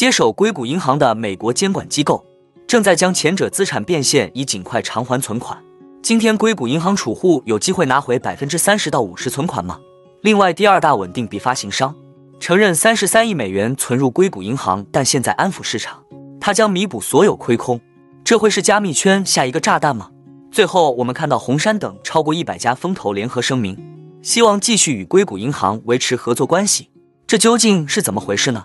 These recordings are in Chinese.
接手硅谷银行的美国监管机构正在将前者资产变现，以尽快偿还存款。今天硅谷银行储户有机会拿回百分之三十到五十存款吗？另外，第二大稳定币发行商承认三十三亿美元存入硅谷银行，但现在安抚市场，它将弥补所有亏空。这会是加密圈下一个炸弹吗？最后，我们看到红杉等超过一百家风投联合声明，希望继续与硅谷银行维持合作关系。这究竟是怎么回事呢？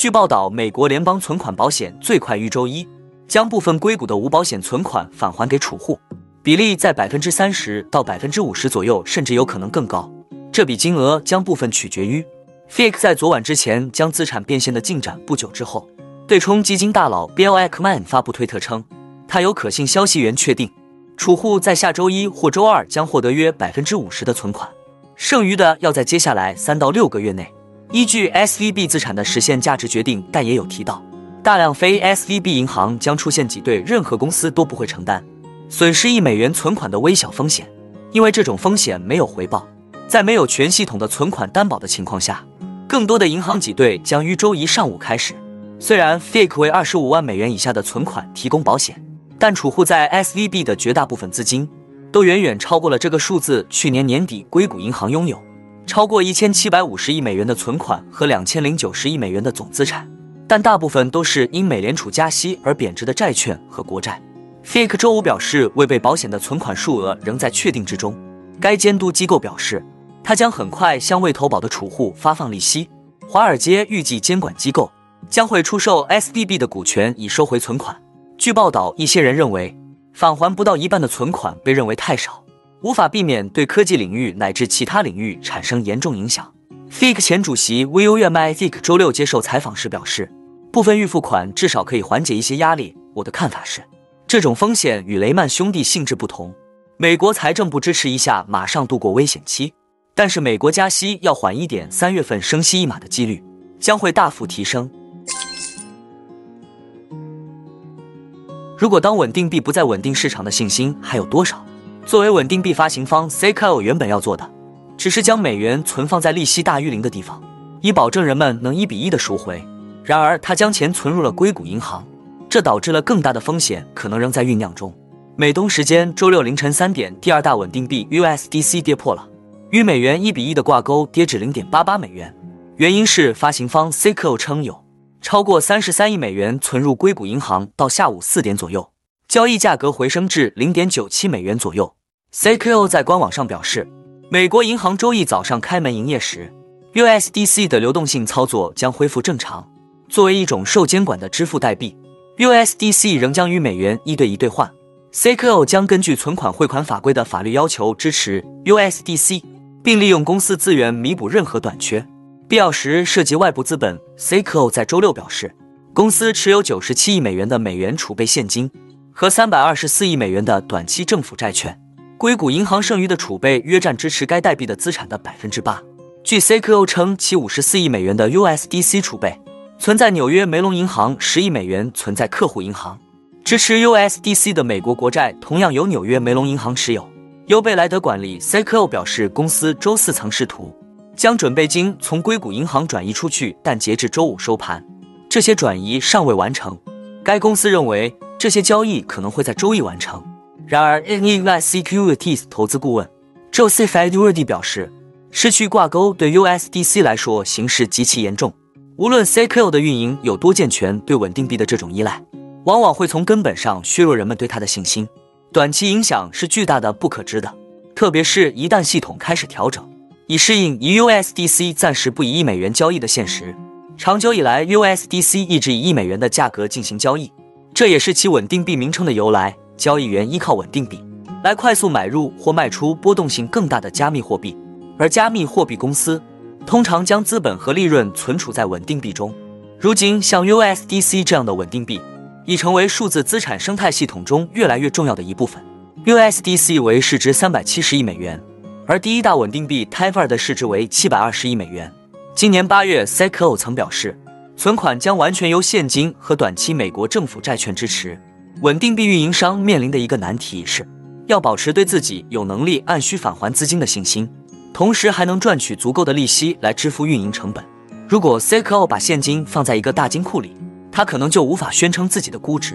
据报道，美国联邦存款保险最快于周一将部分硅谷的无保险存款返还给储户，比例在百分之三十到百分之五十左右，甚至有可能更高。这笔金额将部分取决于 FIC 在昨晚之前将资产变现的进展。不久之后，对冲基金大佬 Bill Ackman 发布推特称，他有可信消息源确定，储户在下周一或周二将获得约百分之五十的存款，剩余的要在接下来三到六个月内。依据 SVB 资产的实现价值决定，但也有提到，大量非 SVB 银行将出现挤兑，任何公司都不会承担损失一美元存款的微小风险，因为这种风险没有回报。在没有全系统的存款担保的情况下，更多的银行挤兑将于周一上午开始。虽然 FIC 为二十五万美元以下的存款提供保险，但储户在 SVB 的绝大部分资金都远远超过了这个数字。去年年底，硅谷银行拥有。超过一千七百五十亿美元的存款和两千零九十亿美元的总资产，但大部分都是因美联储加息而贬值的债券和国债。FIC 周五表示，未被保险的存款数额仍在确定之中。该监督机构表示，它将很快向未投保的储户发放利息。华尔街预计监管机构将会出售 SDB 的股权以收回存款。据报道，一些人认为返还不到一半的存款被认为太少。无法避免对科技领域乃至其他领域产生严重影响。FIC 前主席 Will y a m FIC 周六接受采访时表示，部分预付款至少可以缓解一些压力。我的看法是，这种风险与雷曼兄弟性质不同。美国财政部支持一下，马上度过危险期，但是美国加息要缓一点，三月份升息一码的几率将会大幅提升。如果当稳定币不再稳定，市场的信心还有多少？作为稳定币发行方，CKO 原本要做的，只是将美元存放在利息大于零的地方，以保证人们能一比一的赎回。然而，他将钱存入了硅谷银行，这导致了更大的风险可能仍在酝酿中。美东时间周六凌晨三点，第二大稳定币 USDC 跌破了与美元一比一的挂钩，跌至零点八八美元。原因是发行方 CKO 称有超过三十三亿美元存入硅谷银行。到下午四点左右，交易价格回升至零点九七美元左右。CKO 在官网上表示，美国银行周一早上开门营业时，USDC 的流动性操作将恢复正常。作为一种受监管的支付代币，USDC 仍将与美元一对一兑换。CKO 将根据存款汇款法规的法律要求支持 USDC，并利用公司资源弥补任何短缺，必要时涉及外部资本。CKO 在周六表示，公司持有九十七亿美元的美元储备现金和三百二十四亿美元的短期政府债券。硅谷银行剩余的储备约占支持该代币的资产的百分之八。据 CKO 称，其五十四亿美元的 USDC 储备存在纽约梅隆银行，十亿美元存在客户银行。支持 USDC 的美国国债同样由纽约梅隆银行持有，由贝莱德管理。CKO 表示，公司周四曾试图将准备金从硅谷银行转移出去，但截至周五收盘，这些转移尚未完成。该公司认为，这些交易可能会在周一完成。然而，NEY Securities 投资顾问 Joseph Edwardi 表示，失去挂钩对 USDC 来说形势极其严重。无论 CQO 的运营有多健全，对稳定币的这种依赖，往往会从根本上削弱人们对它的信心。短期影响是巨大的、不可知的，特别是一旦系统开始调整，以适应以 USDC 暂时不以一美元交易的现实。长久以来，USDC 一直以一美元的价格进行交易，这也是其稳定币名称的由来。交易员依靠稳定币来快速买入或卖出波动性更大的加密货币，而加密货币公司通常将资本和利润存储在稳定币中。如今，像 USDC 这样的稳定币已成为数字资产生态系统中越来越重要的一部分。USDC 为市值三百七十亿美元，而第一大稳定币 Tether 的市值为七百二十亿美元。今年八月 s e c o 曾表示，存款将完全由现金和短期美国政府债券支持。稳定币运营商面临的一个难题是，要保持对自己有能力按需返还资金的信心，同时还能赚取足够的利息来支付运营成本。如果 s e c o 把现金放在一个大金库里，他可能就无法宣称自己的估值；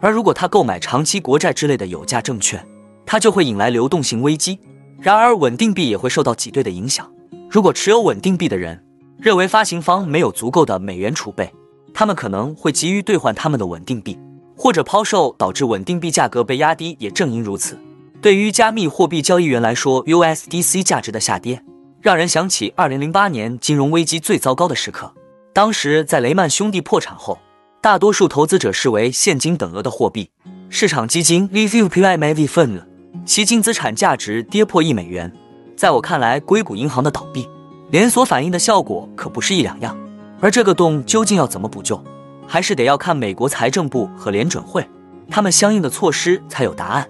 而如果他购买长期国债之类的有价证券，他就会引来流动性危机。然而，稳定币也会受到挤兑的影响。如果持有稳定币的人认为发行方没有足够的美元储备，他们可能会急于兑换他们的稳定币。或者抛售导致稳定币价格被压低，也正因如此，对于加密货币交易员来说，USDC 价值的下跌让人想起2008年金融危机最糟糕的时刻。当时在雷曼兄弟破产后，大多数投资者视为现金等额的货币。市场基金 Review PIMV Fund 其净资产价值跌破一美元。在我看来，硅谷银行的倒闭连锁反应的效果可不是一两样。而这个洞究竟要怎么补救？还是得要看美国财政部和联准会他们相应的措施才有答案。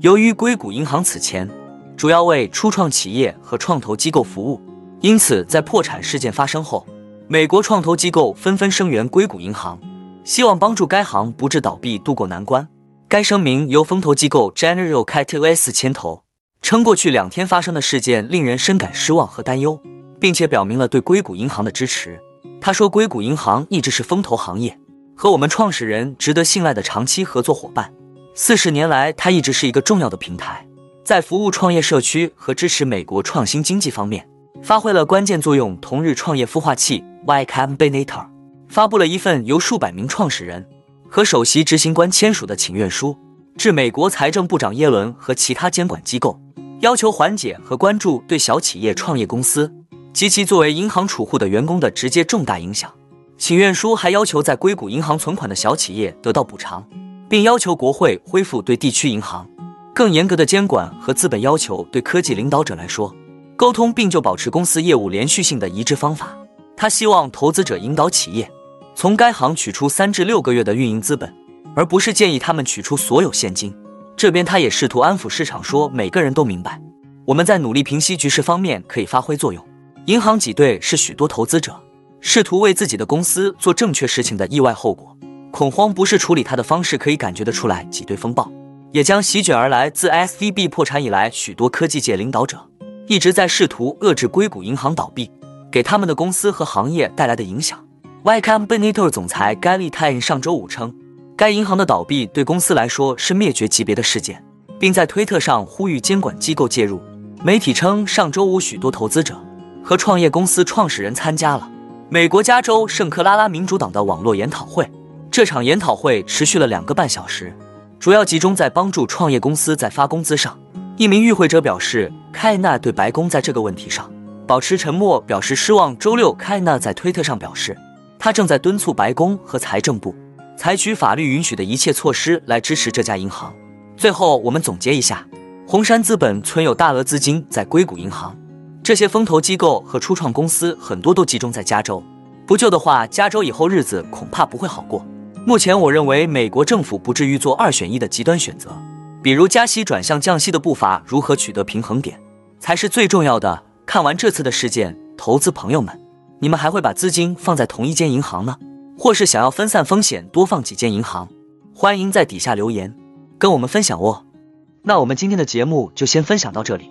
由于硅谷银行此前主要为初创企业和创投机构服务，因此在破产事件发生后，美国创投机构纷纷声援硅谷银行，希望帮助该行不致倒闭渡过难关。该声明由风投机构 General Catalyst 牵头，称过去两天发生的事件令人深感失望和担忧。并且表明了对硅谷银行的支持。他说，硅谷银行一直是风投行业和我们创始人值得信赖的长期合作伙伴。四十年来，它一直是一个重要的平台，在服务创业社区和支持美国创新经济方面发挥了关键作用。同日，创业孵化器 Y Combinator 发布了一份由数百名创始人和首席执行官签署的请愿书，致美国财政部长耶伦和其他监管机构，要求缓解和关注对小企业创业公司。及其作为银行储户的员工的直接重大影响。请愿书还要求在硅谷银行存款的小企业得到补偿，并要求国会恢复对地区银行更严格的监管和资本要求。对科技领导者来说，沟通并就保持公司业务连续性的一致方法。他希望投资者引导企业从该行取出三至六个月的运营资本，而不是建议他们取出所有现金。这边他也试图安抚市场，说每个人都明白，我们在努力平息局势方面可以发挥作用。银行挤兑是许多投资者试图为自己的公司做正确事情的意外后果。恐慌不是处理它的方式，可以感觉得出来。挤兑风暴也将席卷而来。自 SVB 破产以来，许多科技界领导者一直在试图遏制硅谷银行倒闭给他们的公司和行业带来的影响。Y Combinator 总裁 Gary Tan 上周五称，该银行的倒闭对公司来说是灭绝级别的事件，并在推特上呼吁监管机构介入。媒体称，上周五许多投资者。和创业公司创始人参加了美国加州圣克拉拉民主党的网络研讨会。这场研讨会持续了两个半小时，主要集中在帮助创业公司在发工资上。一名与会者表示，凯纳对白宫在这个问题上保持沉默表示失望。周六，凯纳在推特上表示，他正在敦促白宫和财政部采取法律允许的一切措施来支持这家银行。最后，我们总结一下：红杉资本存有大额资金在硅谷银行。这些风投机构和初创公司很多都集中在加州，不救的话，加州以后日子恐怕不会好过。目前，我认为美国政府不至于做二选一的极端选择，比如加息转向降息的步伐如何取得平衡点，才是最重要的。看完这次的事件，投资朋友们，你们还会把资金放在同一间银行呢，或是想要分散风险，多放几间银行？欢迎在底下留言跟我们分享哦。那我们今天的节目就先分享到这里。